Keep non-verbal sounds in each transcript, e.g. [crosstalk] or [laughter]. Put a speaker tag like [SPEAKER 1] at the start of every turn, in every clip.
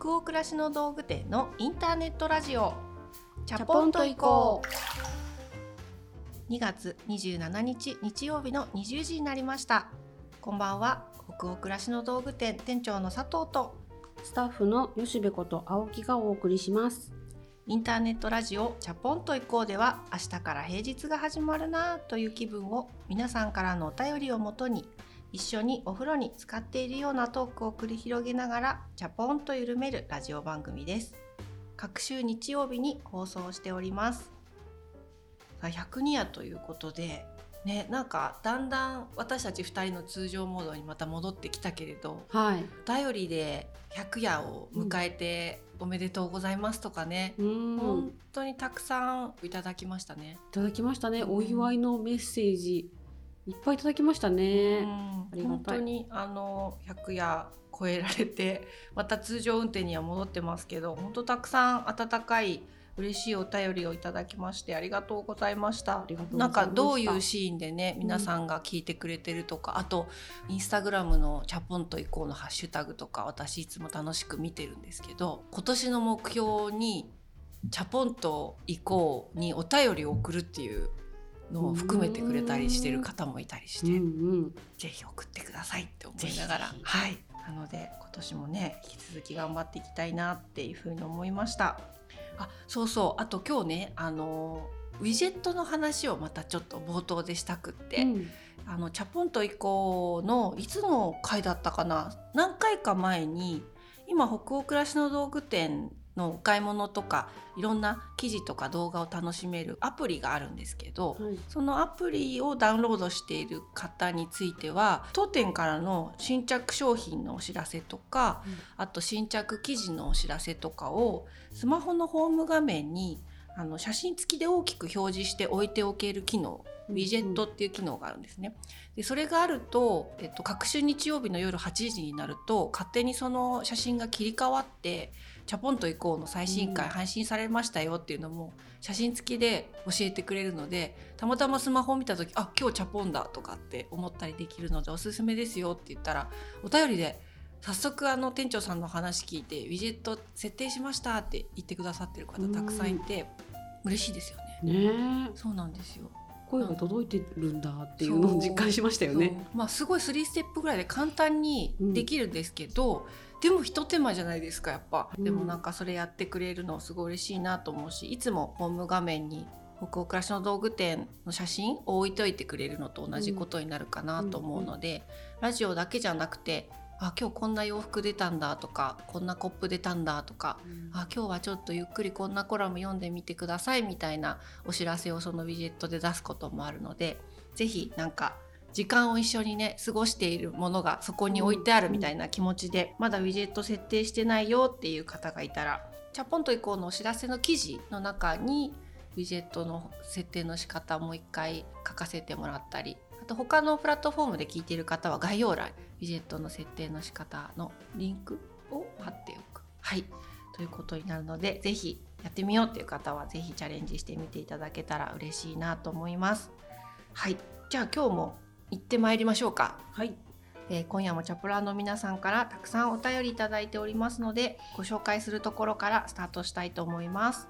[SPEAKER 1] 北欧暮らしの道具店のインターネットラジオ。チャポンと行こう。2月27日日曜日の20時になりました。こんばんは。北欧暮らしの道具店店長の佐藤と。
[SPEAKER 2] スタッフの吉部こと青木がお送りします。
[SPEAKER 1] インターネットラジオチャポンと行こうでは明日から平日が始まるなという気分を皆さんからのお便りをもとに一緒にお風呂に使っているようなトークを繰り広げながらチャポンと緩めるラジオ番組です。各週日曜日に放送しております。102夜ということでね、なんかだんだん私たち2人の通常モードにまた戻ってきたけれど、
[SPEAKER 2] はい、
[SPEAKER 1] 頼りで100夜を迎えておめでとうございますとかね、うん、本当にたくさんいただきましたね。
[SPEAKER 2] いただきましたね、お祝いのメッセージいっぱいいただきましたね。
[SPEAKER 1] うん、本当にあの100夜超えられてまた通常運転には戻ってますけど本当たくさん温かい嬉しいお便りをいただきましてありがとうございました。なんかどういうシーンでね皆さんが聞いてくれてるとか、うん、あとインスタグラムのチャポンと行こうのハッシュタグとか私いつも楽しく見てるんですけど今年の目標にチャポンと行こうにお便りを送るっていうのを含めてくれたりしてる方もいたりして、うんうん、ぜひ送ってくださいって思いながら。はい。なので今年もね引き続き頑張っていきたいなっていうふうに思いました。あそうそう。あと今日ねあのウィジェットの話をまたちょっと冒頭でしたくって、うん、あのチャポンと以降のいつの回だったかな？何回か前に今北欧暮らしの道具店のお買い物とかいろんな記事とか動画を楽しめるアプリがあるんですけど、はい、そのアプリをダウンロードしている方については当店からの新着商品のお知らせとか、うん、あと新着記事のお知らせとかをスマホのホーム画面にあの写真付きで大きく表示して置いておける機能ウィジェットっていう機能があるんですね。でそれがあると、えっと、各週日曜日の夜8時になると勝手にその写真が切り替わってチャポンと行こうの最新回配信されましたよっていうのも写真付きで教えてくれるのでたまたまスマホを見た時あ今日チャポンだとかって思ったりできるのでおすすめですよって言ったらお便りで早速あの店長さんの話聞いてウィジェット設定しましたって言ってくださってる方たくさんいて嬉しいですよ
[SPEAKER 2] ね。ね
[SPEAKER 1] そうなんですよ
[SPEAKER 2] 声が届いてるんだっていうのを実感しましたよね。
[SPEAKER 1] まあすごい3ステップぐらいで簡単にできるんですけど、うん、でも一手間じゃないですかやっぱ、うん、でもなんかそれやってくれるのすごい嬉しいなと思うしいつもホーム画面に北欧暮らしの道具店の写真を置いといてくれるのと同じことになるかなと思うので、ラジオだけじゃなくてあ今日こんな洋服出たんだとかこんなコップ出たんだとか、うん、あ今日はちょっとゆっくりこんなコラム読んでみてくださいみたいなお知らせをそのウィジェットで出すこともあるので是非なんか時間を一緒にね過ごしているものがそこに置いてあるみたいな気持ちで、まだウィジェット設定してないよっていう方がいたらチャポンと以降のお知らせの記事の中にウィジェットの設定の仕方もう一回書かせてもらったりあと他のプラットフォームで聞いている方は概要欄ウィジェットの設定の仕方のリンクを貼っておく。はいということになるので是非やってみようっていう方は是非チャレンジしてみていただけたら嬉しいなと思います。はいじゃあ今日も行ってまいりましょうか。
[SPEAKER 2] はい。
[SPEAKER 1] えー、今夜もチャプラーの皆さんからたくさんお便りいただいておりますのでご紹介するところからスタートしたいと思います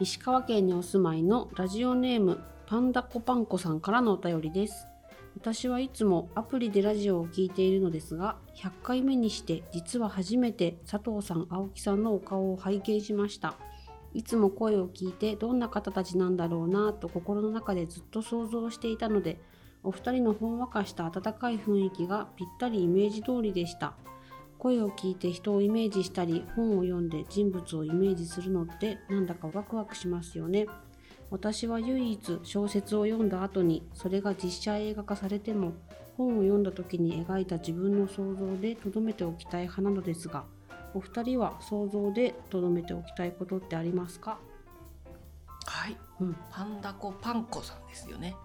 [SPEAKER 2] 石川県にお住まいのラジオネームパンダコパンコさんからのお便りです。私はいつもアプリでラジオを聴いているのですが100回目にして実は初めて佐藤さん青木さんのお顔を拝見しました。いつも声を聞いてどんな方たちなんだろうなと心の中でずっと想像していたのでお二人のほんわかした温かい雰囲気がぴったりイメージ通りでした。声を聞いて人をイメージしたり本を読んで人物をイメージするのってなんだかワクワクしますよね。私は唯一小説を読んだ後にそれが実写映画化されても本を読んだ時に描いた自分の想像で留めておきたい派なのですがお二人は想像で留めておきたいことってありますか
[SPEAKER 1] はい、うん、パンダコパンコさんですよね。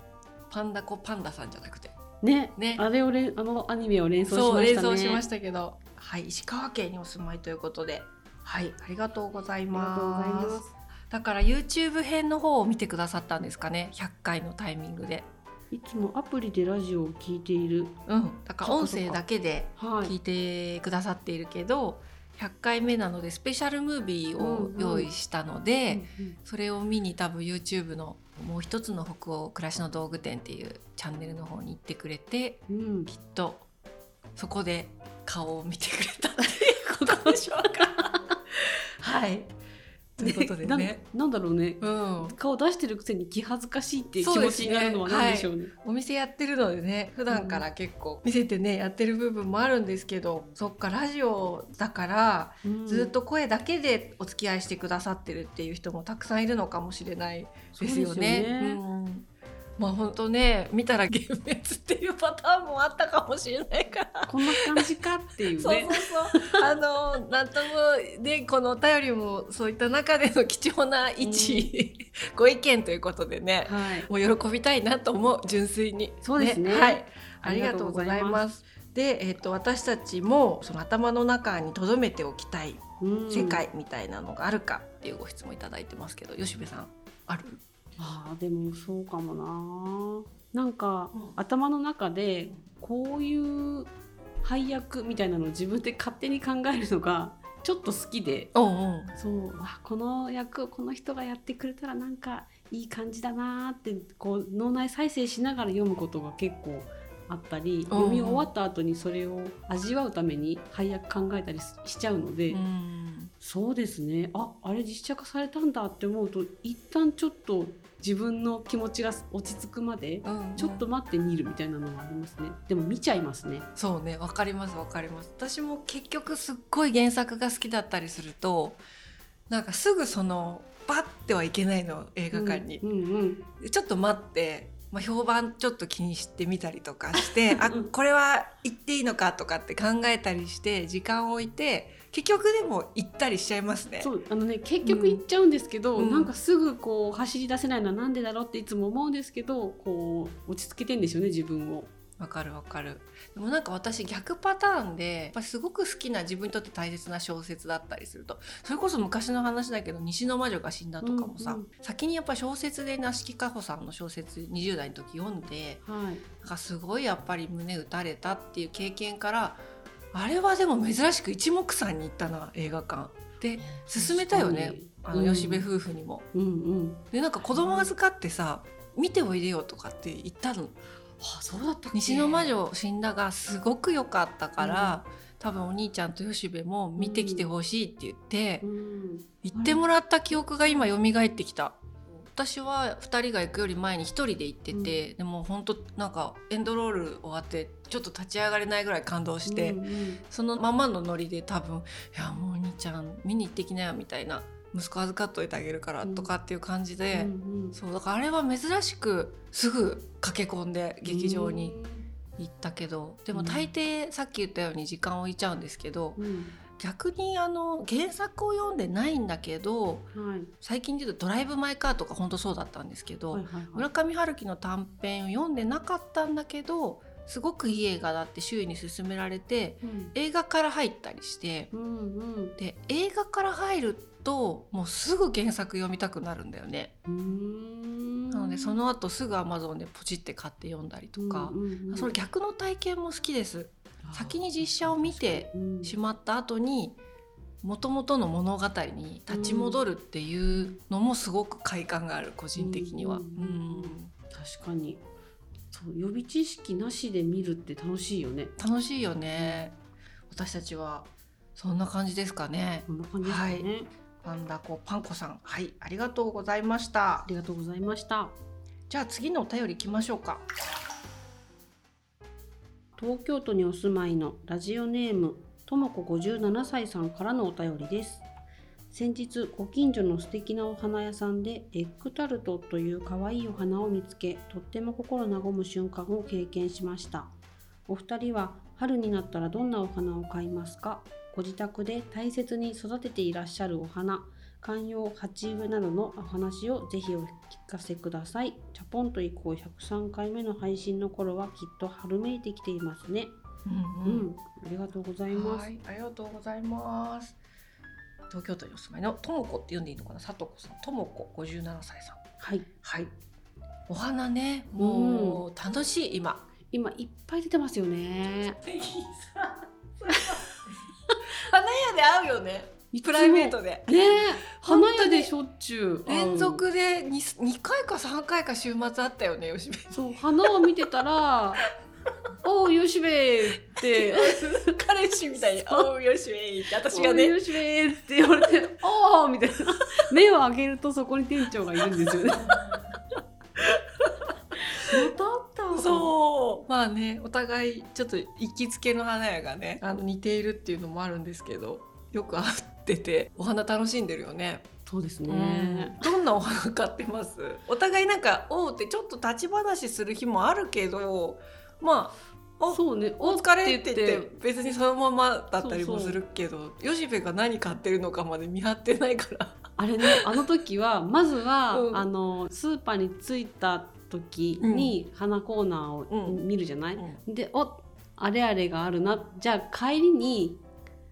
[SPEAKER 1] パンダコパンダさんじゃなくて。
[SPEAKER 2] ね。ね。あれをれあのアニメを連想しましたね。連想
[SPEAKER 1] しましたけど。はい。石川県にお住まいということで。はい。ありがとうございますだから YouTube 編の方を見てくださったんですかね。100回のタイミングで。
[SPEAKER 2] いつもアプリでラジオを聞いている。
[SPEAKER 1] うん、だから音声だけで
[SPEAKER 2] はい。
[SPEAKER 1] 聞いてくださっているけど、100回目なのでスペシャルムービーを用意したので、
[SPEAKER 2] うん
[SPEAKER 1] それを見に多分 YouTube のもう一つの北欧暮らしの道具店っていうチャンネルの方に行ってくれて
[SPEAKER 2] うんうん。
[SPEAKER 1] きっとそこで顔を見てくれたっていうことでしょうか。[laughs] はいということでね。
[SPEAKER 2] ななんだろうね。
[SPEAKER 1] うん、
[SPEAKER 2] 顔出してるくせに気恥ずかしいっていう気持
[SPEAKER 1] そうですね
[SPEAKER 2] ちになるのは何でしょうね。
[SPEAKER 1] お店やってるのでね普段から結構見せてねやってる部分もあるんですけどそっかラジオだから
[SPEAKER 2] うん
[SPEAKER 1] ずっと声だけでお付き合いしてくださってるっていう人もたくさんいるのかもしれないですよね。うんまあ本当ね見たら幻滅っていうパターンもあったかもしれないから。
[SPEAKER 2] こんな感じかっていう
[SPEAKER 1] そう
[SPEAKER 2] ね。
[SPEAKER 1] そうそう。あのなんともでこのお便りもそういった中での貴重な一、ご意見ということでね、
[SPEAKER 2] はい。
[SPEAKER 1] もう喜びたいなと思う純粋に。
[SPEAKER 2] そうですね
[SPEAKER 1] はい。あ
[SPEAKER 2] あり
[SPEAKER 1] りがとうご
[SPEAKER 2] ざいます。
[SPEAKER 1] で、えっ、と私たちもその頭の中に留めておきたい
[SPEAKER 2] うん
[SPEAKER 1] 世界みたいなのがあるかっていうご質問いただいてますけど、吉部さんある？
[SPEAKER 2] ああでもそうかもな。なんか、
[SPEAKER 1] うん。
[SPEAKER 2] 頭の中でこういう配役みたいなのを自分で勝手に考えるのがちょっと好きで。
[SPEAKER 1] おうんうん。
[SPEAKER 2] そう。あこの役この人がやってくれたらなんかいい感じだなーってこう脳内再生しながら読むことが結構あったり
[SPEAKER 1] うん。
[SPEAKER 2] 読み終わった後にそれを味わうために配役考えたりししちゃうので、
[SPEAKER 1] うん。
[SPEAKER 2] そうですね。ああれ実写化されたんだって思うと一旦ちょっと自分の気持ちが落ち着くまで
[SPEAKER 1] うんうん。
[SPEAKER 2] ちょっと待って見るみたいなのがありますね。でも見ちゃいますね。
[SPEAKER 1] そうね。わかりますわかります。私も結局すっごい原作が好きだったりするとなんかすぐそのパッてはいけないの映画館に、
[SPEAKER 2] うんうん
[SPEAKER 1] でちょっと待って、まあ、評判ちょっと気にしてみたりとかして [laughs] あ
[SPEAKER 2] うん
[SPEAKER 1] これは行っていいのかとかって考えたりして時間を置いて結局でも行ったりしちゃいますね。
[SPEAKER 2] そうあのね結局行っちゃうんですけど、
[SPEAKER 1] うん
[SPEAKER 2] なんかすぐこう走り出せないのはなんでだろうっていつも思うんですけどこう落ち着けてんですよね自分を。
[SPEAKER 1] わかるわかるでもなんか私逆パターンでやっぱりすごく好きな自分にとって大切な小説だったりするとそれこそ昔の話だけど「西の魔女が死んだ」とかもさ、
[SPEAKER 2] うんうん
[SPEAKER 1] 先にやっぱ小説で梨木かほさんの小説20代の時読んで
[SPEAKER 2] はい、
[SPEAKER 1] なんかすごいやっぱり胸打たれたっていう経験からあれはでも珍しく一目散に行ったな映画館。で勧めたよねあの
[SPEAKER 2] うん。
[SPEAKER 1] 吉部夫婦にも。
[SPEAKER 2] うんうん。
[SPEAKER 1] でなんか子供預かってさ見ておいでよとかって言ったの。
[SPEAKER 2] あそうだった
[SPEAKER 1] 西の魔女死んだがすごく良かったから、多分お兄ちゃんと吉部も見てきてほしいって言って、
[SPEAKER 2] うん。
[SPEAKER 1] 言ってもらった記憶が今蘇ってきた。私は2人が行くより前に1人で行ってて、でも本当なんかエンドロール終わってちょっと立ち上がれないぐらい感動して、
[SPEAKER 2] うんうん
[SPEAKER 1] そのままのノリで多分「いやもうお兄ちゃん見に行ってきなよ」みたいな「息子預かっといてあげるから」
[SPEAKER 2] うん。
[SPEAKER 1] とかっていう感じで、
[SPEAKER 2] うんうん。
[SPEAKER 1] そうだからあれは珍しくすぐ駆け込んで劇場に行ったけどでも大抵さっき言ったように時間を置いちゃうんですけど
[SPEAKER 2] うん
[SPEAKER 1] 逆にあの原作を読んでないんだけど
[SPEAKER 2] はい。
[SPEAKER 1] 最近で言うと「ドライブ・マイ・カー」とか本当そうだったんですけど、
[SPEAKER 2] はいはいはい。
[SPEAKER 1] 村上春樹の短編を読んでなかったんだけどすごくいい映画だって周囲に勧められて
[SPEAKER 2] うん。
[SPEAKER 1] 映画から入ったりして
[SPEAKER 2] うんうん。
[SPEAKER 1] で映画から入るともうすぐ原作読みたくなるんだよね。なのでその後すぐ Amazon でポチって買って読んだりとか、
[SPEAKER 2] うんうんうん。
[SPEAKER 1] その逆の体験も好きです。先に実写を見て
[SPEAKER 2] うん。
[SPEAKER 1] しまった後に元々の物語に立ち戻るっていうのもすごく快感がある個人的には。
[SPEAKER 2] う
[SPEAKER 1] うん。ん
[SPEAKER 2] 確かに。そう予備知識なしで見るって楽しいよね。
[SPEAKER 1] 楽しいよね。私たちは。そんな感じですかね。
[SPEAKER 2] こんな感じですかね、
[SPEAKER 1] はい。パンダコパンコさん、はい、ありがとうございました。
[SPEAKER 2] あ。りがとうございました。
[SPEAKER 1] じゃあ次のお便り行きましょうか。
[SPEAKER 2] 東京都にお住まいのラジオネームともこ57歳さんからのお便りです。先日ご近所の素敵なお花屋さんでエッグタルトという可愛いお花を見つけとっても心和む瞬間を経験しました。お二人は春になったらどんなお花を買いますか？ご自宅で大切に育てていらっしゃるお花観葉鉢植えなどのお話をぜひお聞かせください。チャポンと以降103回目の配信の頃はきっと春めいてきていますね。
[SPEAKER 1] うん
[SPEAKER 2] うん、ありがとうございます。
[SPEAKER 1] はい、ありがとうございます。東京都にお住まいのともこって読んでいいのかな、さとこさん、ともこ57歳さん。
[SPEAKER 2] はい、
[SPEAKER 1] はい。お花ねもう楽しい今
[SPEAKER 2] 今いっぱい出てますよね [laughs]
[SPEAKER 1] 花屋で会うよねプライベートで。
[SPEAKER 2] ね [laughs] 花屋でしょっちゅう。
[SPEAKER 1] 連続で 2, 2回か3回か週末あったよね吉部。
[SPEAKER 2] そう花を見てたら「[laughs] おうよしべ」って。[laughs]
[SPEAKER 1] 彼氏みたいに「おうよしべ」って私がね。
[SPEAKER 2] よしべって言われて「おお」みたいな。目を上げるとそこに店長がいるんですよね。またあった
[SPEAKER 1] そう。まあねお互いちょっと行きつけの花屋がねあの似ているっていうのもあるんですけどよく会っててお花楽しんでるよね。
[SPEAKER 2] そうですね、
[SPEAKER 1] ね、どんなお花買ってます？お互いなんか「おう」ってちょっと立ち話する日もあるけどまあお
[SPEAKER 2] そうね。
[SPEAKER 1] お疲れって言って別にそのままだったりもするけど吉部が何買ってるのかまで見張ってないから。
[SPEAKER 2] あれねあの時は [laughs] まずは、
[SPEAKER 1] うん。
[SPEAKER 2] あのスーパーに着いた時に花コーナーを
[SPEAKER 1] うん。
[SPEAKER 2] 見るじゃない、でおあれあれがあるな。じゃあ帰りに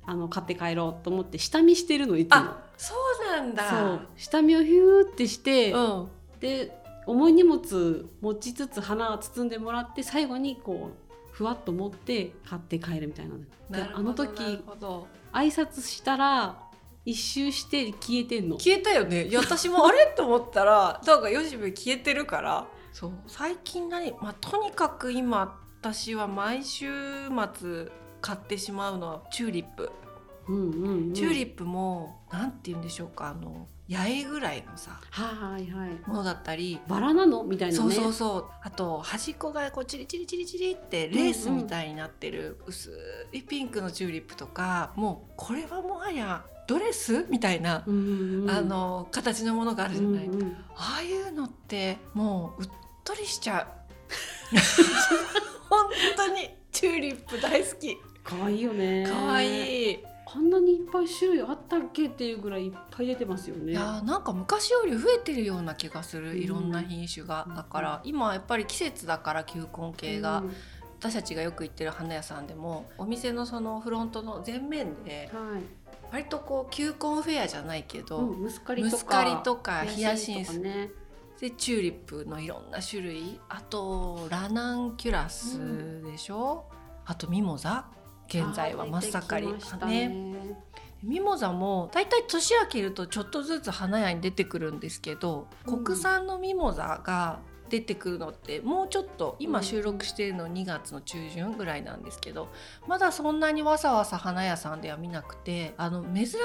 [SPEAKER 2] あの買って帰ろうと思って下見してるのいつも。
[SPEAKER 1] あそうなんだ。
[SPEAKER 2] そう。下見をヒューってして、
[SPEAKER 1] うん。
[SPEAKER 2] で重い荷物持ちつつ花包んでもらって最後にこうふわっと持って買って帰るみたいなの。であの時挨拶したら一周して消えてんの。
[SPEAKER 1] 消えたよね。いや私もあれ？[laughs] と思ったらなんか吉部消えてるから。そう。最近何、まあ、とにかく今私は毎週末買ってしまうのはチューリップ、
[SPEAKER 2] うんうんうん、
[SPEAKER 1] チューリップもなんて言うんでしょうかあの八重ぐらいのさ
[SPEAKER 2] はいはい
[SPEAKER 1] ものだったり。
[SPEAKER 2] バラなのみたいなね。
[SPEAKER 1] そうそうそう。あと端っこがこうチリチリチリチリってレースみたいになってる薄いピンクのチューリップとかもうこれはもはやドレスみたいな、
[SPEAKER 2] うんうんうん。
[SPEAKER 1] あの形のものがあるじゃない、
[SPEAKER 2] うんうん。
[SPEAKER 1] ああいうのってもううっとりしちゃう。[laughs] 本当にチューリップ大好き
[SPEAKER 2] 可愛いよね。
[SPEAKER 1] 可愛いい。
[SPEAKER 2] こんなにいっぱい種類あったっけっていうぐらいいっぱい出てますよね。
[SPEAKER 1] いやーなんか昔より増えてるような気がする、
[SPEAKER 2] うん。
[SPEAKER 1] いろんな品種が。
[SPEAKER 2] うん
[SPEAKER 1] だから今やっぱり季節だから球根系が、
[SPEAKER 2] うん。
[SPEAKER 1] 私たちがよく行ってる花屋さんでもお店のそのフロントの前面で
[SPEAKER 2] はい。
[SPEAKER 1] 割とこう球根フェアじゃないけど、
[SPEAKER 2] うん、ムスカリとか
[SPEAKER 1] ヒヤシンス。
[SPEAKER 2] ね
[SPEAKER 1] でチューリップのいろんな種類。あとラナンキュラスでしょ、あとミモザ？現在は真っ盛り。
[SPEAKER 2] あー出てきました
[SPEAKER 1] ね。
[SPEAKER 2] ね
[SPEAKER 1] ミモザもだいたい年明けるとちょっとずつ花屋に出てくるんですけど、
[SPEAKER 2] うん。
[SPEAKER 1] 国産のミモザが出てくるのってもうちょっと今
[SPEAKER 2] うん
[SPEAKER 1] 収録しているの2月の中旬ぐらいなんですけどまだそんなにわさわさ花屋さんでは見なくてあの珍しい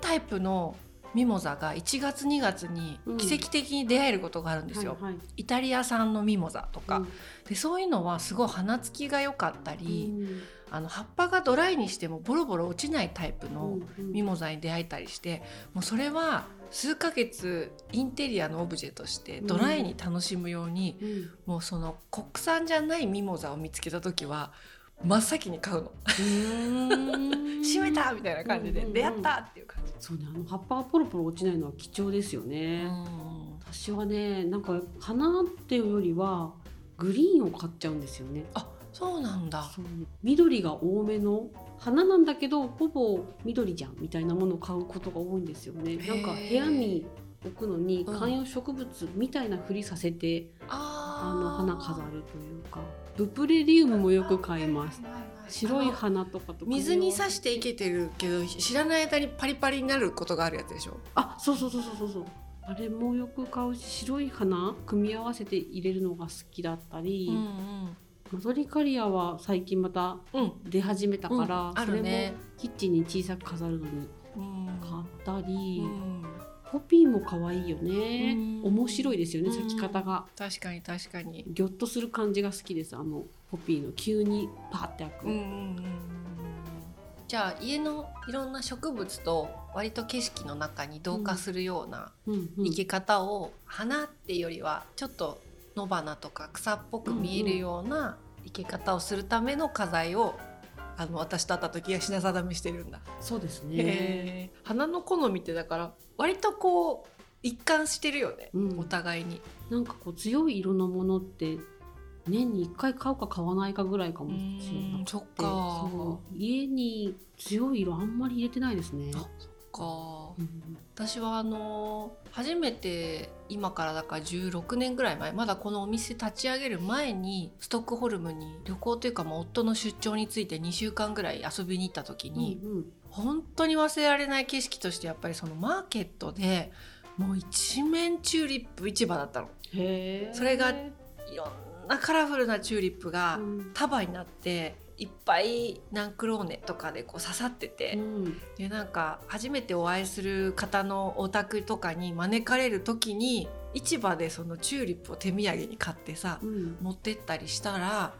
[SPEAKER 1] タイプのミモザが1月2月に奇跡的に出会えることがあるんですよ。
[SPEAKER 2] はいはい。
[SPEAKER 1] イタリア産のミモザとか、
[SPEAKER 2] うん。
[SPEAKER 1] でそういうのはすごい花つきが良かったり、
[SPEAKER 2] うん
[SPEAKER 1] あの葉っぱがドライにしてもボロボロ落ちないタイプの
[SPEAKER 2] うん
[SPEAKER 1] ミモザに出会えたりしてもうそれは数ヶ月インテリアのオブジェとしてドライに楽しむように、
[SPEAKER 2] うん。
[SPEAKER 1] もうその国産じゃないミモザを見つけた時は真っ先に買うの。[laughs] 閉めたみたいな感じで出会ったっていう感じ。
[SPEAKER 2] そうねあの葉っぱがポロポロ落ちないのは貴重ですよね、私はねなんか花っていうよりはグリーンを買っちゃうんですよね。
[SPEAKER 1] あそうなんだ。
[SPEAKER 2] 緑が多めの花なんだけどほぼ緑じゃんみたいなものを買うことが多いんですよね。
[SPEAKER 1] ー。
[SPEAKER 2] なんか部屋に置くのに
[SPEAKER 1] うん。
[SPEAKER 2] 観葉植物みたいなふりさせて、あの花飾るというか。ブプレリウムもよく買います。白い花とかと
[SPEAKER 1] 水に刺
[SPEAKER 2] し
[SPEAKER 1] していけてるけど知らない間にパリパリになることがあるやつでしょ？
[SPEAKER 2] あそうそうそうそうそう。そうあれもよく買うし白い花組み合わせて入れるのが好きだったり、
[SPEAKER 1] ん
[SPEAKER 2] マゾリカリアは最近また
[SPEAKER 1] うん。うん
[SPEAKER 2] 出始めたから、
[SPEAKER 1] うん。あ
[SPEAKER 2] それもキッチンに小さく飾るのに
[SPEAKER 1] うん
[SPEAKER 2] 買ったり、
[SPEAKER 1] うん。
[SPEAKER 2] ポピーも可愛いよね、
[SPEAKER 1] うん。
[SPEAKER 2] 面白いですよね
[SPEAKER 1] うん。
[SPEAKER 2] 咲き方が、
[SPEAKER 1] 確かに確かに。
[SPEAKER 2] ギョッとする感じが好きですあのポピーの急にパーって開く、
[SPEAKER 1] うんうんうんうんじゃあ家のいろんな植物と割と景色の中に同化するような
[SPEAKER 2] うんうん
[SPEAKER 1] 生け方を、花っていうよりはちょっと野花とか草っぽく見えるような生け方をするための花材をあの私と会った時は品定めしてるんだ。
[SPEAKER 2] そうですね、
[SPEAKER 1] 花の好みってだから割とこう一貫してるよね、
[SPEAKER 2] うん。
[SPEAKER 1] お互いに。
[SPEAKER 2] なんかこう強い色のものって年に1回買うか買わないかぐらいかもしれなくて。
[SPEAKER 1] そっか
[SPEAKER 2] 家に強い色あんまり入れてないですね
[SPEAKER 1] か。
[SPEAKER 2] うん。
[SPEAKER 1] 私はあの初めて今からだから16年ぐらい前まだこのお店立ち上げる前にストックホルムに旅行というかまあ夫の出張について2週間ぐらい遊びに行った時に、
[SPEAKER 2] うん
[SPEAKER 1] 本当に忘れられない景色としてやっぱりそのマーケットでもう一面チューリップ市場だったの。それがいろんなカラフルなチューリップが
[SPEAKER 2] うん。
[SPEAKER 1] 束になっていっぱいナンクローネとかでこう刺さってて、
[SPEAKER 2] うん。
[SPEAKER 1] でなんか初めてお会いする方のお宅とかに招かれる時に市場でそのチューリップを手土産に買ってさ
[SPEAKER 2] うん。
[SPEAKER 1] 持ってったりしたら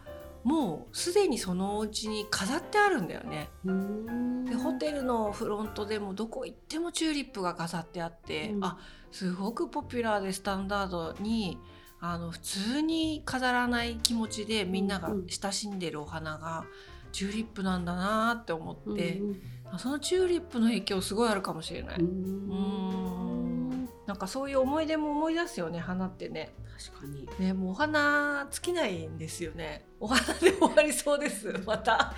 [SPEAKER 1] もうすでにそのお家に飾ってあるんだよね。
[SPEAKER 2] うん。
[SPEAKER 1] でホテルのフロントでもどこ行ってもチューリップが飾ってあって、
[SPEAKER 2] うん。
[SPEAKER 1] あすごくポピュラーでスタンダードにあの普通に飾らない気持ちでみんなが
[SPEAKER 2] うん
[SPEAKER 1] 親しんでるお花がチューリップなんだなって思って、
[SPEAKER 2] うん
[SPEAKER 1] あそのチューリップの影響すごいあるかもしれない。
[SPEAKER 2] う
[SPEAKER 1] うんんなんかそういう思い出も思い出すよね花ってね。
[SPEAKER 2] 確かに
[SPEAKER 1] ねもうお花尽きないんですよね。お花で終わりそうです。[laughs] また。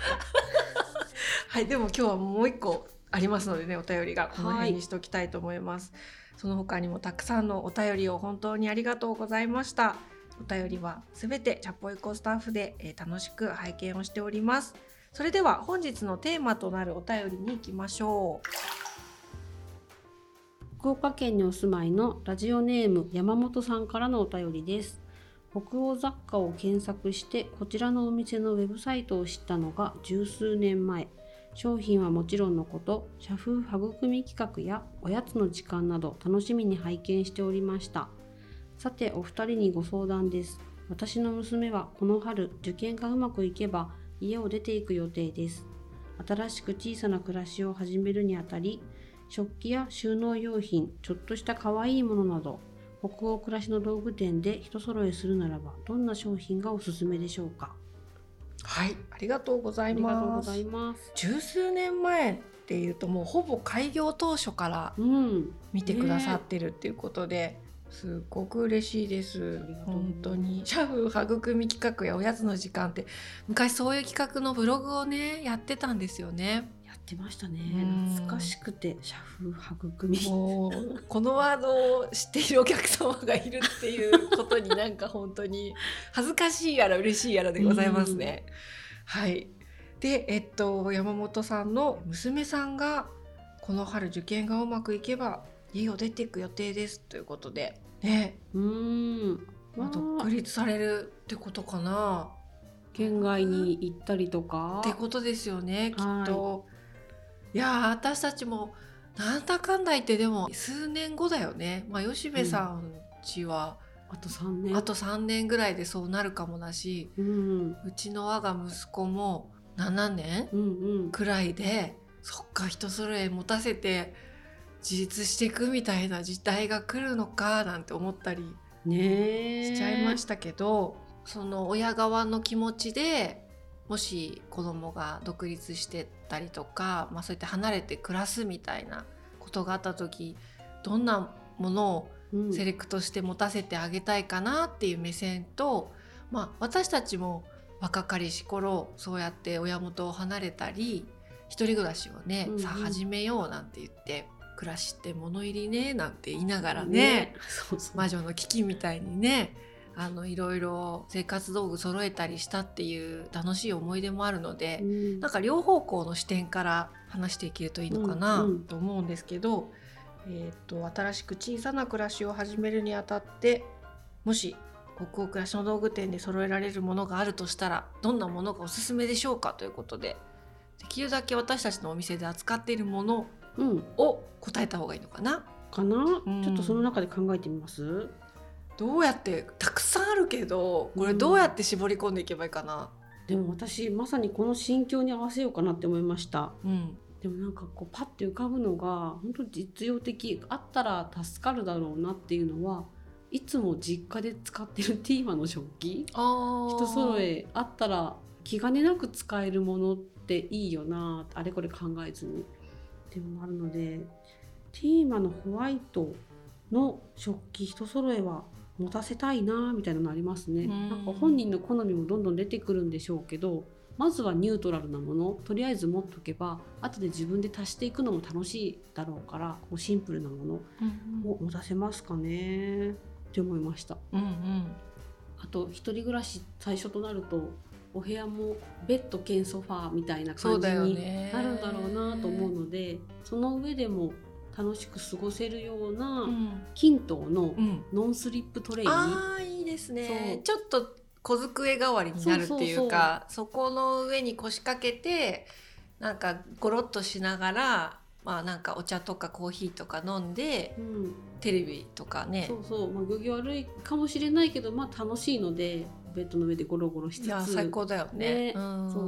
[SPEAKER 1] はいでも今日はもう一個ありますのでねお便りがこの辺にしておきたいと思います。その他にもたくさんのお便りを本当にありがとうございました。お便りはすべてチャポイコスタッフで、え楽しく拝見をしております。それでは本日のテーマとなるお便りに行きましょう。
[SPEAKER 2] 福岡県にお住まいのラジオネーム山本さんからのお便りです北欧雑貨を検索してこちらのお店のウェブサイトを知ったのが十数年前商品はもちろんのこと社風育み企画やおやつの時間など楽しみに拝見しておりました。さてお二人にご相談です。私の娘はこの春受験がうまくいけば家を出ていく予定です。新しく小さな暮らしを始めるにあたり食器や収納用品、ちょっとした可愛いものなど、北欧暮らしの道具店で一揃えするならば、どんな商品がおすすめでしょうか？
[SPEAKER 1] はい、ありがとうござ
[SPEAKER 2] あ
[SPEAKER 1] います。十数年前っていうともうほぼ開業当初から
[SPEAKER 2] うん、
[SPEAKER 1] 見てくださってるっていうことで、すっごく嬉しいです。本当にシャフ育み企画やおやつの時間って昔そういう企画のブログをねやってたんですよね。
[SPEAKER 2] やってましたね
[SPEAKER 1] うん。
[SPEAKER 2] 懐かしくて、社風育み。
[SPEAKER 1] もうこのワードを知っているお客様がいるっていう [laughs] ことになんか本当に恥ずかしいやら嬉しいやらでございますね。はい。で、えっと山本さんの娘さんがこの春受験がうまくいけば家を出ていく予定ですということで、ね、
[SPEAKER 2] うーん。
[SPEAKER 1] まあ、独立されるってことかな。
[SPEAKER 2] 県外に行ったりとか。
[SPEAKER 1] ってことですよねきっ
[SPEAKER 2] はい
[SPEAKER 1] と。いやー私たちもなんだかんだ言ってでも数年後だよね。まあ吉部さんちは、
[SPEAKER 2] あと三年。
[SPEAKER 1] あと3年ぐらいでそうなるかもだし
[SPEAKER 2] うん、
[SPEAKER 1] うちの我が息子も7年
[SPEAKER 2] うん、うん。
[SPEAKER 1] くらいでそっか人揃え持たせて自立していくみたいな時代が来るのかなんて思ったり。しちゃいましたけど、その親側の気持ちでもし子供が独立してったりとか、まあ、そうやって離れて暮らすみたいなことがあった時どんなものを
[SPEAKER 2] うん。
[SPEAKER 1] セレクトして持たせてあげたいかなっていう目線と、まあ、私たちも若かりし頃そうやって親元を離れたり一人暮らしをね、
[SPEAKER 2] うんうん。
[SPEAKER 1] さあ始めようなんて言って暮らしって物入りねなんて言いながらね。
[SPEAKER 2] そうそう。
[SPEAKER 1] 魔女の危機みたいにねあのいろいろ生活道具揃えたりしたっていう楽しい思い出もあるので、
[SPEAKER 2] うん。
[SPEAKER 1] なんか両方向の視点から話していけるといいのかな
[SPEAKER 2] うんうん。
[SPEAKER 1] と思うんですけど、えー、と新しく小さな暮らしを始めるにあたってもし北欧暮らしの道具店で揃えられるものがあるとしたらどんなものがおすすめでしょうかということでできるだけ私たちのお店で扱っているもの
[SPEAKER 2] うん。
[SPEAKER 1] を答えた方がいいのかな？
[SPEAKER 2] かな、
[SPEAKER 1] ん。
[SPEAKER 2] ちょっとその中で考えてみます？
[SPEAKER 1] どうやってたくさんあるけどこれどうやって絞り込んでいけばいいかな。
[SPEAKER 2] でも私まさにこの心境に合わせようかなって思いました。
[SPEAKER 1] うん、
[SPEAKER 2] でもなんかこうパッて浮かぶのが本当実用的あったら助かるだろうなっていうのはいつも実家で使ってるティーマの食器。
[SPEAKER 1] あ
[SPEAKER 2] 人揃えあったら気兼ねなく使えるものっていいよなあれこれ考えずに。っていうのもあるのでティーマのホワイトの食器人揃えは持たせたいなみたいなのありますね。
[SPEAKER 1] うん。
[SPEAKER 2] なんか本人の好みもどんどん出てくるんでしょうけどまずはニュートラルなものとりあえず持っとけば後で自分で足していくのも楽しいだろうからこうシンプルなものを持たせますかね。って思いました。
[SPEAKER 1] うんうん。
[SPEAKER 2] あと一人暮らし最初となるとお部屋もベッド兼ソファーみたいな感じに
[SPEAKER 1] ね。
[SPEAKER 2] なるんだろうなと思うのでその上でも楽しく過ごせるよう
[SPEAKER 1] う
[SPEAKER 2] なん。均等の
[SPEAKER 1] うん。
[SPEAKER 2] ノンスリップトレイに、
[SPEAKER 1] あーいいですね。ちょっと小机代わりになるっていうかそこの上に腰掛けてなんかゴロッとしながらまあなんかお茶とかコーヒーとか飲んで
[SPEAKER 2] うん、
[SPEAKER 1] テレビとかね。
[SPEAKER 2] そうそう、まあ、行儀悪いかもしれないけど、まあ、楽しいのでベッドの上でゴロゴロしつつ
[SPEAKER 1] いや最高だよね。
[SPEAKER 2] ね
[SPEAKER 1] うん。
[SPEAKER 2] そ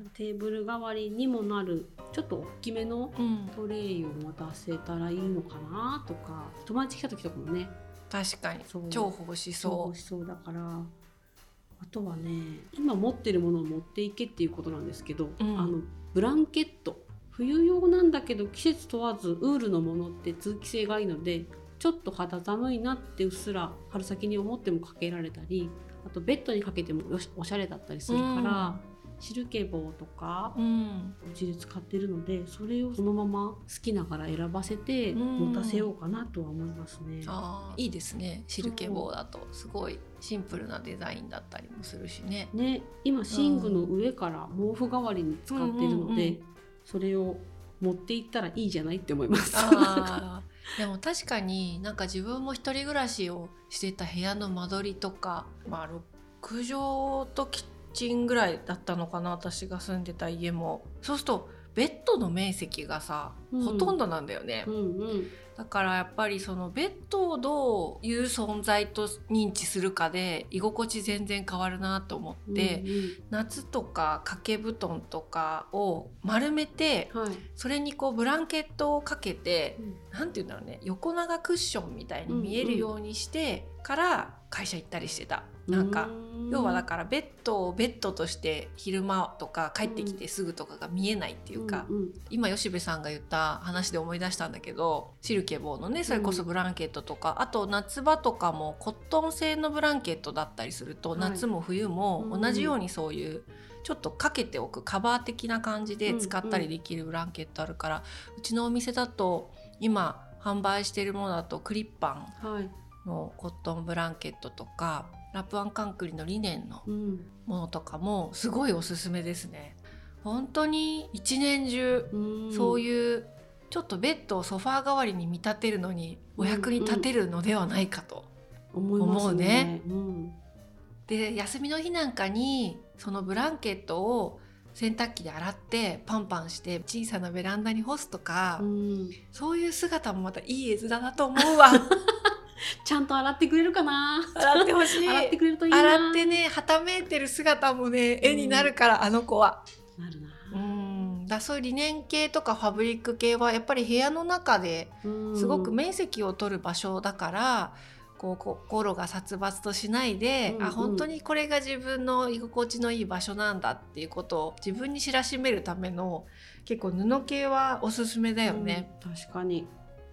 [SPEAKER 2] う。テーブル代わりにもなるちょっと大きめの
[SPEAKER 1] うん。
[SPEAKER 2] トレイを持たせたらいいのかなとか友達来た時とかもね
[SPEAKER 1] 確かに。重宝し
[SPEAKER 2] そう。
[SPEAKER 1] そ
[SPEAKER 2] 欲しそうだからあとはね今持ってるものを持っていけっていうことなんですけど、
[SPEAKER 1] うん。
[SPEAKER 2] あのブランケット。冬用なんだけど季節問わずウールのものって通気性がいいのでちょっと肌寒いなってうっすら春先に思ってもかけられたりあとベッドにかけてもよしおしゃれだったりするから、シルケ棒とか
[SPEAKER 1] う、うん、
[SPEAKER 2] うちで使ってるのでそれをそのまま好きながら選ばせて
[SPEAKER 1] うん。
[SPEAKER 2] 持たせようかなとは思いますね。
[SPEAKER 1] あーいいですね。シルケ棒だと。すごいシンプルなデザインだったりもするしね。
[SPEAKER 2] ね、今寝具の上から毛布代わりに使ってるので、
[SPEAKER 1] うんうんうん。
[SPEAKER 2] それを持っていったらいいじゃないって思います。
[SPEAKER 1] でも確かになんか自分も一人暮らしをしてた部屋の間取りとか、まあ、6畳とキッチンぐらいだったのかな私が住んでた家も。そうするとベッドの面積がさ、
[SPEAKER 2] うん。
[SPEAKER 1] ほとんどなんだよね。
[SPEAKER 2] うんうん
[SPEAKER 1] だからやっぱりそのベッドをどういう存在と認知するかで居心地全然変わるなと思って、夏とか掛け布団とかを丸めて
[SPEAKER 2] うんはい、
[SPEAKER 1] それにこうブランケットをかけてなんて言うんだろうね横長クッションみたいに見えるようにしてから会社行ったりしてた。なんか要はだからベッドをベッドとして昼間とか帰ってきてすぐとかが見えないっていうか、
[SPEAKER 2] うんうん。
[SPEAKER 1] 今吉部さんが言った話で思い出したんだけどシルケ棒のねそれこそブランケットとか、あと夏場とかもコットン製のブランケットだったりすると、
[SPEAKER 2] はい。
[SPEAKER 1] 夏も冬も
[SPEAKER 2] うん
[SPEAKER 1] 同じようにそういうちょっとかけておくカバー的な感じで使ったりできるブランケットあるから、うちのお店だと今販売してるものだとクリッパン
[SPEAKER 2] はい。
[SPEAKER 1] のコットンブランケットとかラップアンカンクリのリネンの
[SPEAKER 2] うん
[SPEAKER 1] ものとかもすごいおすすめですね。本当に一年中
[SPEAKER 2] うん
[SPEAKER 1] そういうちょっとベッドをソファー代わりに見立てるのにお役に立てるのではないかと。
[SPEAKER 2] 思いますね。うん
[SPEAKER 1] で休みの日なんかにそのブランケットを洗濯機で洗ってパンパンして小さなベランダに干すとか、
[SPEAKER 2] うん
[SPEAKER 1] そういう姿もまたいい絵面だと思うわ。[laughs]
[SPEAKER 2] ちゃんと洗ってくれるかな？
[SPEAKER 1] 洗ってほしい。
[SPEAKER 2] 洗ってくれるといいな。
[SPEAKER 1] 洗ってねはためいてる姿もね絵になるから、あの子は。
[SPEAKER 2] なるな。
[SPEAKER 1] うんだそういうリネン系とかファブリック系はやっぱり部屋の中ですごく面積を取る場所だから、こう心が殺伐としないで、
[SPEAKER 2] うんうん
[SPEAKER 1] あ本当にこれが自分の居心地のいい場所なんだっていうことを自分に知らしめるための結構布系はおすすめだよね。
[SPEAKER 2] うん確かに。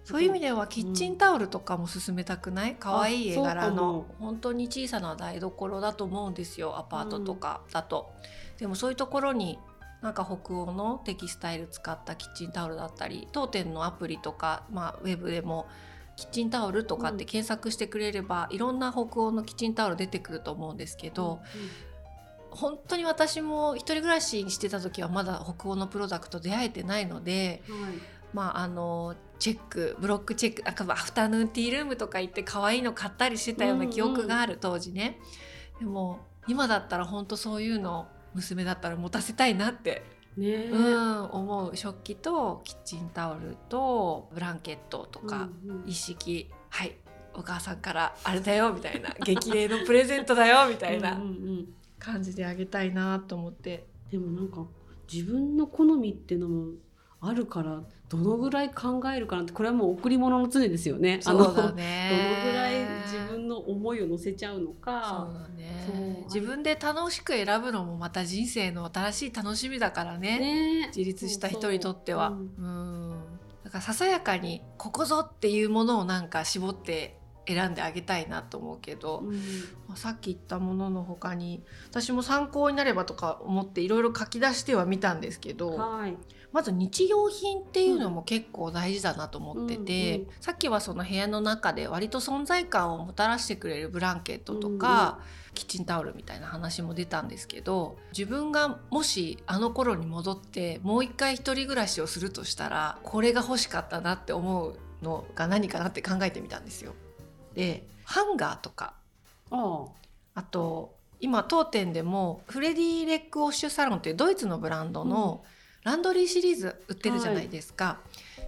[SPEAKER 1] そういう意味ではキッチンタオルとかも勧めたくない？可愛い絵柄の
[SPEAKER 2] も
[SPEAKER 1] 本当に小さな台所だと思うんですよアパートとかだと。でもそういうところになんか北欧のテキスタイル使ったキッチンタオルだったり当店のアプリとか、まあ、ウェブでもキッチンタオルとかって検索してくれれば、いろんな北欧のキッチンタオル出てくると思うんですけど、本当に私も一人暮らしにしてた時はまだ北欧のプロダクト出会えてないので。
[SPEAKER 2] うんはい。
[SPEAKER 1] まああのチェックブロックチェックなんかアフタヌーンティールームとか行って可愛いの買ったりしてたような記憶がある、当時ね。でも今だったら本当そういうの娘だったら持たせたいなって、
[SPEAKER 2] ね。え。
[SPEAKER 1] うん、思う。食器とキッチンタオルとブランケットとか、
[SPEAKER 2] うんうん。
[SPEAKER 1] 一式。はいお母さんからあれだよみたいな。激励のプレゼントだよみたいな感じであげたいなと思って。
[SPEAKER 2] でもなんか自分の好みってのもあるからどのぐらい考えるかなってこれはもう贈り物の常ですよね。
[SPEAKER 1] そうだ
[SPEAKER 2] あの [laughs] どの
[SPEAKER 1] ね
[SPEAKER 2] ぐらい自分の思いを乗せちゃうの
[SPEAKER 1] そう
[SPEAKER 2] か。
[SPEAKER 1] だね。
[SPEAKER 2] そう
[SPEAKER 1] 自分で楽しく選ぶのもまた人生の新しい楽しみだからね。
[SPEAKER 2] ね。
[SPEAKER 1] 自立した人にとっては。
[SPEAKER 2] そううそ
[SPEAKER 1] ん。だからささやかにここぞっていうものをなんか絞って選んであげたいなと思うけど、
[SPEAKER 2] うん。
[SPEAKER 1] まあさっき言ったものの他に私も参考になればとか思っていろいろ書き出してはみたんですけど
[SPEAKER 2] はい。
[SPEAKER 1] まず日用品っていうのも結構大事だなと思ってて、
[SPEAKER 2] うんうん
[SPEAKER 1] さっきはその部屋の中で割と存在感をもたらしてくれるブランケットとか、キッチンタオルみたいな話も出たんですけど自分がもしあの頃に戻ってもう一回一人暮らしをするとしたらこれが欲しかったなって思うのが何かなって考えてみたんですよ。でハンガーとか
[SPEAKER 2] あ
[SPEAKER 1] あ。と今当店でもフレディ・レッグ・オッシュサロンっていうドイツのブランドのランドリーシリーズ売ってるじゃないですか。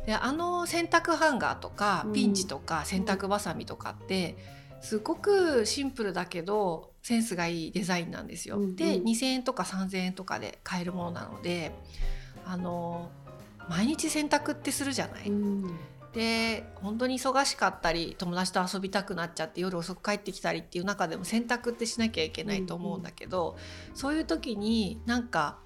[SPEAKER 1] であの洗濯ハンガーとか
[SPEAKER 2] うん
[SPEAKER 1] ピンチとか洗濯バサミとかってすごくシンプルだけどセンスがいいデザインなんですよ。
[SPEAKER 2] うんうん
[SPEAKER 1] で2,000円とか3,000円とかで買えるものなのであの毎日洗濯ってするじゃない。
[SPEAKER 2] あ。うん。
[SPEAKER 1] で本当に忙しかったり友達と遊びたくなっちゃって夜遅く帰ってきたりっていう中でも洗濯ってしなきゃいけないと思うんだけど、そういう時になんか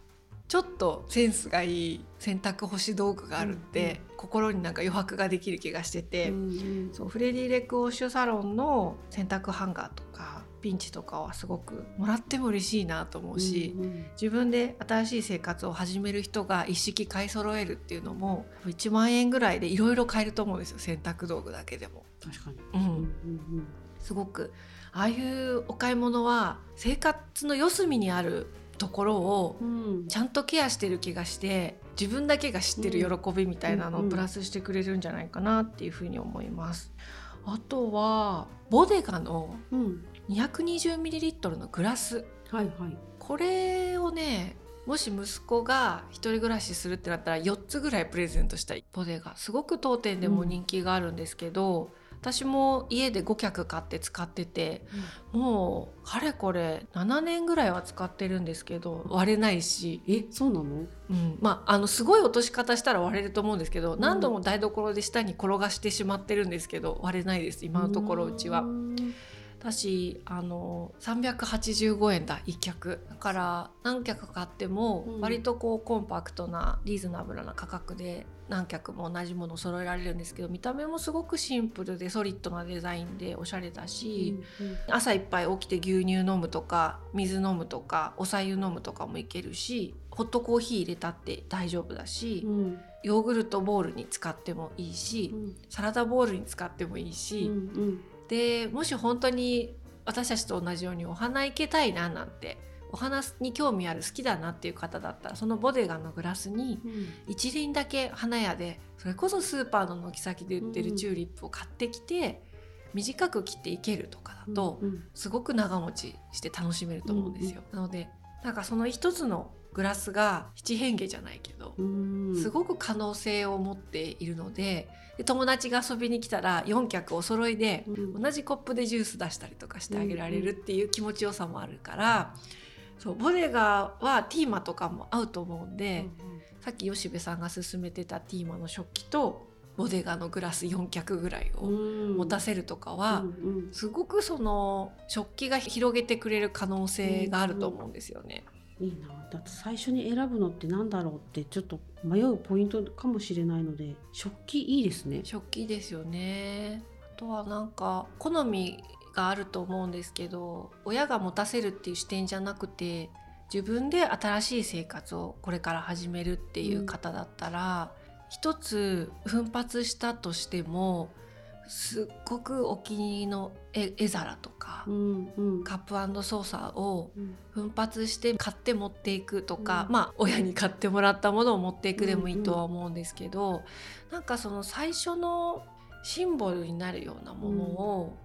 [SPEAKER 1] ちょっとセンスがいい洗濯干し道具があるって、心になんか余白ができる気がしてて、
[SPEAKER 2] うん
[SPEAKER 1] そうフレディ・レック・オッシュサロンの洗濯ハンガーとかピンチとかはすごくもらっても嬉しいなと思うし。
[SPEAKER 2] うん
[SPEAKER 1] 自分で新しい生活を始める人が一式買い揃えるっていうのも1万円ぐらいでいろいろ買えると思うんですよ洗濯道具だけでも。
[SPEAKER 2] 確かに。
[SPEAKER 1] うん
[SPEAKER 2] うんうん
[SPEAKER 1] すごくああいうお買い物は生活の四隅にあるところを。ちゃんとケアしてる気がして自分だけが知ってる喜びみたいなのをプラスしてくれるんじゃないかなっていうふうに思います。あとはボデガの
[SPEAKER 2] うん。
[SPEAKER 1] 220ml のグラス
[SPEAKER 2] はいはい。
[SPEAKER 1] これをねもし息子が一人暮らしするってなったら4つぐらいプレゼントしたいボデがすごく当店でも人気があるんですけど、私も家で5脚買って使っててもうかれこれ7年ぐらいは使ってるんですけど割れないし、
[SPEAKER 2] え、そうなの？
[SPEAKER 1] うん、まああのすごい落とし方したら割れると思うんですけど、
[SPEAKER 2] ん
[SPEAKER 1] 何度も台所で下に転がしてしまってるんですけど割れないです今のところうちは。
[SPEAKER 2] ん。
[SPEAKER 1] だしあの385円だ1脚。だから何脚買っても
[SPEAKER 2] うん。
[SPEAKER 1] 割とこうコンパクトなリーズナブルな価格で何脚も同じものを揃えられるんですけど見た目もすごくシンプルでソリッドなデザインでおしゃれだし、朝いっぱい起きて牛乳飲むとか水飲むとかお白湯飲むとかもいけるしホットコーヒー入れたって大丈夫だし、
[SPEAKER 2] うん
[SPEAKER 1] ヨーグルトボウルに使ってもいいし、
[SPEAKER 2] うん。
[SPEAKER 1] サラダボウルに使ってもいい
[SPEAKER 2] うん
[SPEAKER 1] し、
[SPEAKER 2] うん。
[SPEAKER 1] でもし本当に私たちと同じようにお花行けたいななんてお花に興味ある好きだなっていう方だった。らそのボデガのグラスに
[SPEAKER 2] うん。
[SPEAKER 1] 一輪だけ花屋でそれこそスーパーの軒先で売って
[SPEAKER 2] うん
[SPEAKER 1] るチューリップを買ってきて短く切っていけるとかだと
[SPEAKER 2] うん
[SPEAKER 1] すごく長持ちして楽しめると思うんですよ。なのでなんかその一つのグラスが七変化じゃないけど
[SPEAKER 2] うん
[SPEAKER 1] すごく可能性を持っているのでで友達が遊びに来たら4脚お揃いで
[SPEAKER 2] うん。
[SPEAKER 1] 同じコップでジュース出したりとかしてあげられるっていう気持ちよさもあるから、そうボデガはティーマとかも合うと思うんで、さっき吉部さんが勧めてたティーマの食器とボデガのグラス4脚ぐらいを
[SPEAKER 2] うん。
[SPEAKER 1] 持たせるとかは、
[SPEAKER 2] うんうん。
[SPEAKER 1] すごくその食器が広げてくれる可能性があると思うんですよね。
[SPEAKER 2] いいな。だって最初に選ぶのってなんだろうってちょっと迷うポイントかもしれないので食器いいですね。
[SPEAKER 1] 食器ですよね。あとはなんか好みがあると思うんですけど親が持たせるっていう視点じゃなくて自分で新しい生活をこれから始めるっていう方だったら、一つ奮発したとしてもすっごくお気に入りの絵絵皿とか、
[SPEAKER 2] うんうん。
[SPEAKER 1] カップソーサーを
[SPEAKER 2] うん。
[SPEAKER 1] 奮発して買って持っていくとか、
[SPEAKER 2] うん。
[SPEAKER 1] まあ親に買ってもらったものを持っていくでもいいとは思うんですけど、なんかその最初のシンボルになるようなものを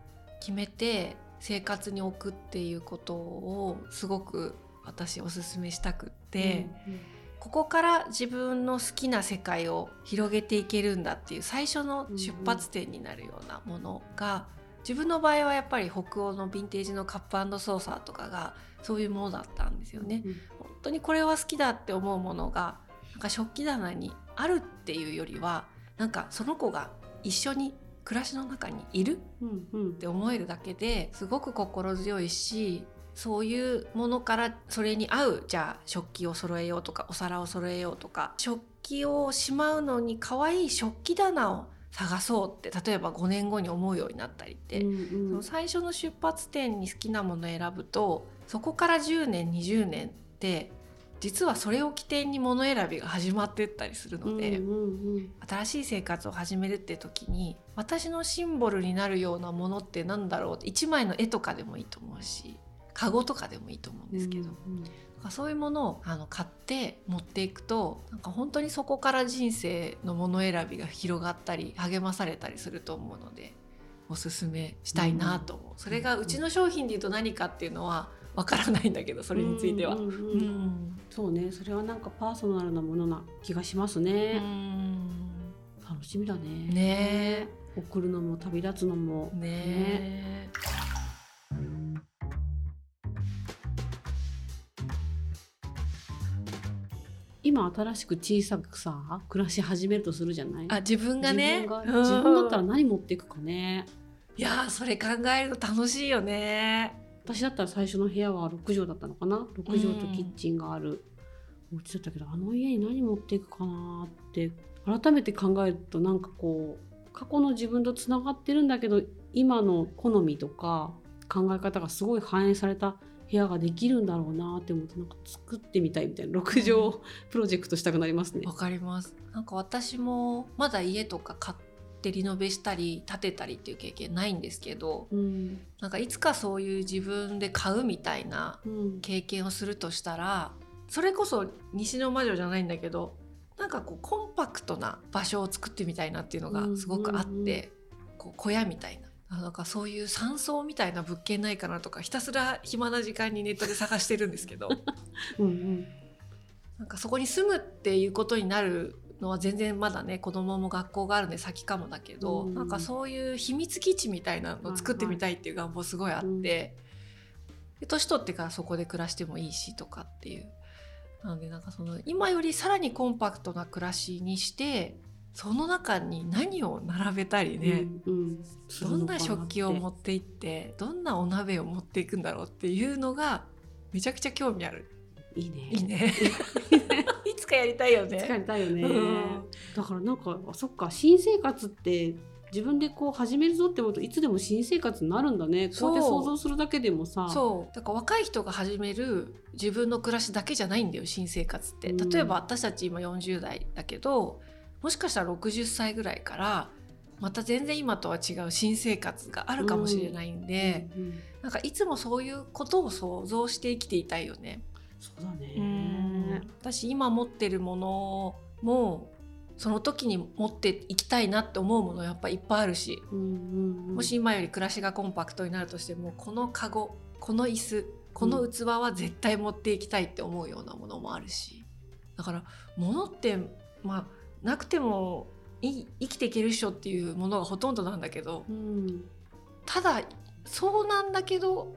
[SPEAKER 1] 決めて生活に置くっていうことをすごく私おすすめしたくって、ここから自分の好きな世界を広げていけるんだっていう最初の出発点になるようなものが、自分の場合はやっぱり北欧のヴィンテージのカップソーサーとかがそういうものだったんですよね。
[SPEAKER 2] うん
[SPEAKER 1] 本当にこれは好きだって思うものがなんか食器棚にあるっていうよりはなんかその子が一緒に暮らしの中にいる
[SPEAKER 2] うんうん。
[SPEAKER 1] って思えるだけですごく心強いしそういうものからそれに合うじゃあ食器を揃えようとかお皿を揃えようとか食器をしまうのに可愛い食器棚を探そうって例えば5年後に思うようになったりって、
[SPEAKER 2] うん
[SPEAKER 1] その最初の出発点に好きなものを選ぶとそこから10年20年って実はそれを起点に物選びが始まってったりするので、
[SPEAKER 2] うんうんうん。
[SPEAKER 1] 新しい生活を始めるって時に私のシンボルになるようなものってなんだろうって1枚の絵とかでもいいと思うしカゴとかでもいいと思うんですけど、
[SPEAKER 2] うん
[SPEAKER 1] なんかそういうものをあの買って持っていくとなんか本当にそこから人生のもの選びが広がったり励まされたりすると思うのでおすすめしたいなと思う、それがうちの商品でいうと何かっていうのはわからないんだけどそれについては。
[SPEAKER 2] そうね。それはなんかパーソナルなものな気がします
[SPEAKER 1] う
[SPEAKER 2] ね、
[SPEAKER 1] ん。
[SPEAKER 2] 楽しみだね。
[SPEAKER 1] ね。
[SPEAKER 2] 送るのも旅立つのも。
[SPEAKER 1] えね。
[SPEAKER 2] 今新しく小さくさ暮らし始めるとするじゃない？
[SPEAKER 1] あ自分がね。
[SPEAKER 2] 自分が
[SPEAKER 1] うん。
[SPEAKER 2] 自分だったら何持っていくかね。
[SPEAKER 1] いやーそれ考えると楽しいよね
[SPEAKER 2] 私だったら最初の部屋は6畳だったのかな？6畳とキッチンがある。お家だったけどあの家に何持っていくかなって改めて考えるとなんかこう過去の自分とつながってるんだけど今の好みとか考え方がすごい反映された部屋ができるんだろうなって思ってなんか作ってみたいみたいな6畳プロジェクトしたくなりますね。
[SPEAKER 1] わ。かります。なんか私もまだ家とか買ってリノベしたり建てたりっていう経験ないんですけど
[SPEAKER 2] うん。
[SPEAKER 1] なんかいつかそういう自分で買うみたいな
[SPEAKER 2] うん。
[SPEAKER 1] 経験をするとしたらそれこそ西の魔女じゃないんだけどなんかこうコンパクトな場所を作ってみたいなっていうのがすごくあって、こう小屋みたいな。あなんかそういう山荘みたいな物件ないかなとかひたすら暇な時間にネットで探してるんですけど。[laughs]
[SPEAKER 2] うんうん。
[SPEAKER 1] なんかそこに住むっていうことになるのは全然まだね子供も学校があるんで先かもだけど、
[SPEAKER 2] うん。
[SPEAKER 1] なんかそういう秘密基地みたいなのを作ってみたいっていう願望すごいあって、年取ってからそこで暮らしてもいいしとかっていう。なのでなんかその今よりさらにコンパクトな暮らしにしてその中に何を並べたりね、
[SPEAKER 2] うんうん。
[SPEAKER 1] どんな食器を持
[SPEAKER 2] も
[SPEAKER 1] っていってどんなお鍋を持っていくんだろうっていうのがめちゃくちゃ興味ある。
[SPEAKER 2] いいね。
[SPEAKER 1] いいね。[laughs] いつかやりたいよね。
[SPEAKER 2] 疲れたよね、
[SPEAKER 1] うん。
[SPEAKER 2] だからなんかあそっか新生活って自分でこう始めるぞって思うといつでも新生活になるんだね。こうやって想像するだけでもさ。
[SPEAKER 1] そう。だから若い人が始める自分の暮らしだけじゃないんだよ新生活って。
[SPEAKER 2] うん。
[SPEAKER 1] 例えば私たち今40代だけどもしかしたら60歳ぐらいからまた全然今とは違う新生活があるかもしれないんで、
[SPEAKER 2] うんうん
[SPEAKER 1] なんかいつもそういうことを想像して生きていたいよね。
[SPEAKER 2] そうだね
[SPEAKER 1] うん私今持ってるものもその時に持っていきたいなって思うものやっぱいっぱいあるし、
[SPEAKER 2] うんうんうん。
[SPEAKER 1] もし今より暮らしがコンパクトになるとしてもこのカゴこの椅子この器は絶対持っていきたいって思うようなものもあるし。だから物ってまあなくても生きていけるっしょっていうものがほとんどなんだけど
[SPEAKER 2] うん。
[SPEAKER 1] ただそうなんだけど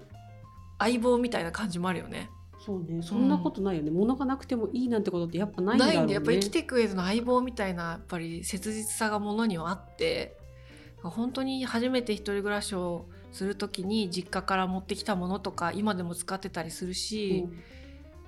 [SPEAKER 1] 相棒みたいな感じもあるよね。
[SPEAKER 2] そうね。そんなことないよね、物がなくてもいいなんてことってやっぱないんだろうね。
[SPEAKER 1] ないんでやっぱ生きていく上での相棒みたいなやっぱり切実さがものにはあって本当に初めて一人暮らしをする時に実家から持ってきたものとか今でも使ってたりするし、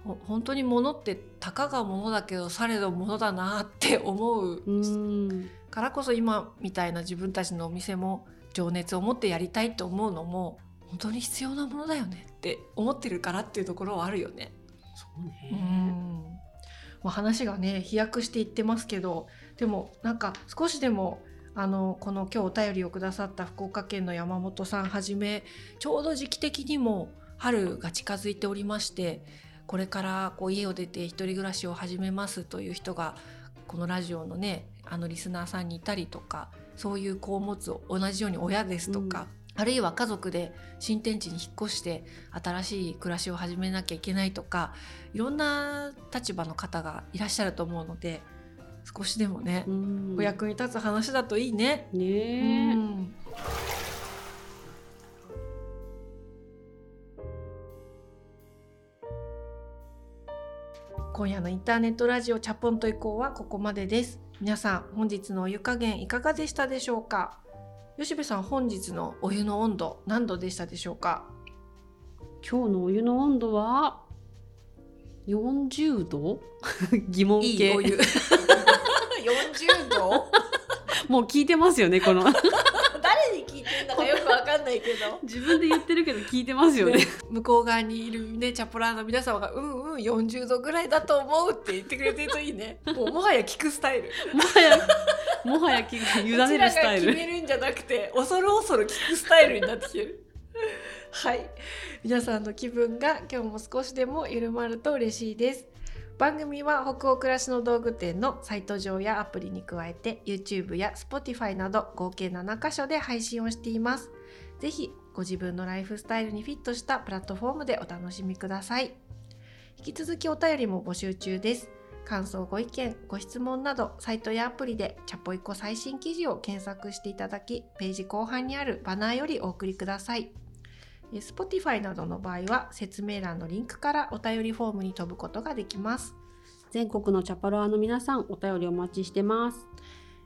[SPEAKER 1] ほ本当に物ってたかが物だけどされど物だなって思う。
[SPEAKER 2] うんうん。
[SPEAKER 1] からこそ今みたいな自分たちのお店も情熱を持ってやりたいと思うのも本当に必要なものだよねって思ってるからっていうところはあるよね。
[SPEAKER 2] そうね、
[SPEAKER 1] うんまあ、話がね飛躍していってますけどでもなんか少しでもあのこの今日お便りをくださった福岡県の山本さんはじめちょうど時期的にも春が近づいておりましてこれからこう家を出て一人暮らしを始めますという人がこのラジオのねあのリスナーさんにいたりとかそういう子を持つ同じように親ですとか、あるいは家族で新天地に引っ越して新しい暮らしを始めなきゃいけないとかいろんな立場の方がいらっしゃると思うので少しでもね、
[SPEAKER 2] うん。
[SPEAKER 1] お役に立つ話だといいね。
[SPEAKER 2] ね。え、
[SPEAKER 1] うん。今夜のインターネットラジオチャポンと以降はここまでです。皆さん本日のお湯加減いかがでしたでしょうか？吉部さん本日のお湯の温度何度でしたでしょうか？
[SPEAKER 2] 今日のお湯の温度は40度？[laughs] 疑問
[SPEAKER 1] いい
[SPEAKER 2] 系
[SPEAKER 1] お湯。[laughs] 40度？[laughs]
[SPEAKER 2] もう聞いてますよねこの。
[SPEAKER 1] 誰に聞いてんだかよくわかんないけど。
[SPEAKER 2] 自分で言ってるけど聞いてますよね。
[SPEAKER 1] 向こう側にいるねチャポラーの皆様が「うんうん40度ぐらいだと思う」って言ってくれてるといいね。もうもはや聞くスタイル。
[SPEAKER 2] もはやもはやき委ねるスタイル。
[SPEAKER 1] 決めるんじゃなくて恐る恐る聞くスタイルになってきてる。[laughs] はい。皆さんの気分が今日も少しでも緩まると嬉しいです。番組は北欧暮らしの道具店のサイト上やアプリに加えて YouTube や Spotify など合計7カ所で配信をしています。ぜひご自分のライフスタイルにフィットしたプラットフォームでお楽しみください。引き続きお便りも募集中です感想ご意見ご質問などサイトやアプリでチャポイコ最新記事を検索していただきページ後半にあるバナーよりお送りください。え Spotify などの場合は説明欄のリンクからお便りフォームに飛ぶことができます。
[SPEAKER 2] 全国のチャパロアの皆さんお便りお待ちしてます。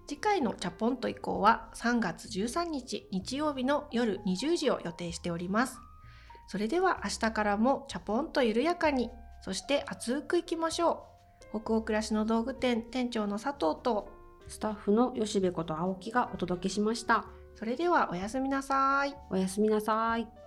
[SPEAKER 1] 次回のチャポンと以降は3月13日日曜日の夜20時を予定しております。それでは明日からもチャポンと緩やかにそして熱くいきましょう北欧暮らしの道具店店長の佐藤と
[SPEAKER 2] スタッフの吉部こと青木がお届けしました。
[SPEAKER 1] それではおやすみなさい。
[SPEAKER 2] おやすみなさい